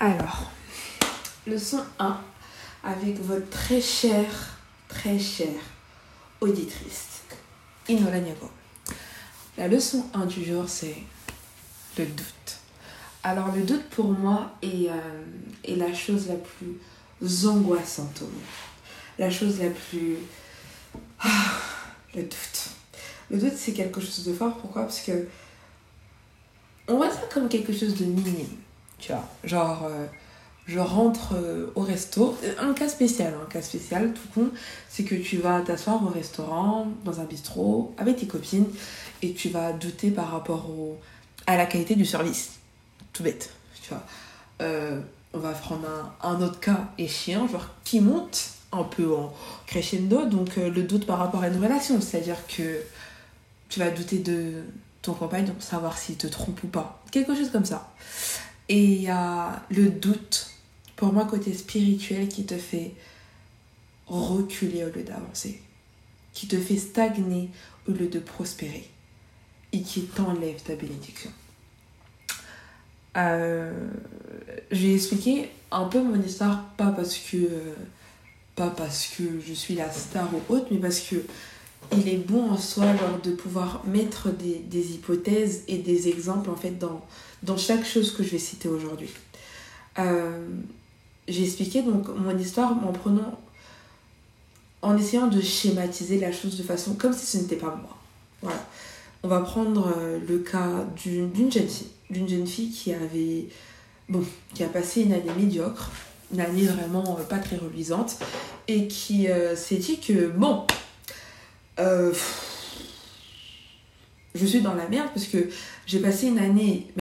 Alors, leçon 1 avec votre très chère, très chère auditrice, Inola Niago. La leçon 1 du jour, c'est le doute. Alors, le doute pour moi est, euh, est la chose la plus angoissante au monde. La chose la plus. Ah, le doute. Le doute, c'est quelque chose de fort. Pourquoi? Parce que. On voit ça comme quelque chose de minime. Tu vois, genre, euh, je rentre euh, au resto. Un cas spécial, un cas spécial, tout con, c'est que tu vas t'asseoir au restaurant, dans un bistrot, avec tes copines, et tu vas douter par rapport au, à la qualité du service. Tout bête, tu vois. Euh, on va prendre un, autre cas échéant, genre qui monte un peu en crescendo, donc le doute par rapport à une relation, c'est-à-dire que tu vas douter de ton compagnon, savoir s'il te trompe ou pas. Quelque chose comme ça. Et il y a le doute, pour moi, côté spirituel, qui te fait reculer au lieu d'avancer, qui te fait stagner au lieu de prospérer, et qui t'enlève ta bénédiction. Euh, je vais expliquer un peu mon histoire, pas parce que, pas parce que je suis la star ou autre, mais parce que il est bon en soi de pouvoir mettre des, hypothèses et des exemples en fait dans, chaque chose que je vais citer aujourd'hui. Euh, J'ai expliqué donc mon histoire en prenant, en essayant de schématiser la chose de façon comme si ce n'était pas moi. On va prendre le cas d'une jeune fille, d'une jeune fille qui avait, a passé une année médiocre, une année vraiment pas très reluisante, et qui euh, s'est dit que bon, euh, je suis dans la merde parce que j'ai passé une année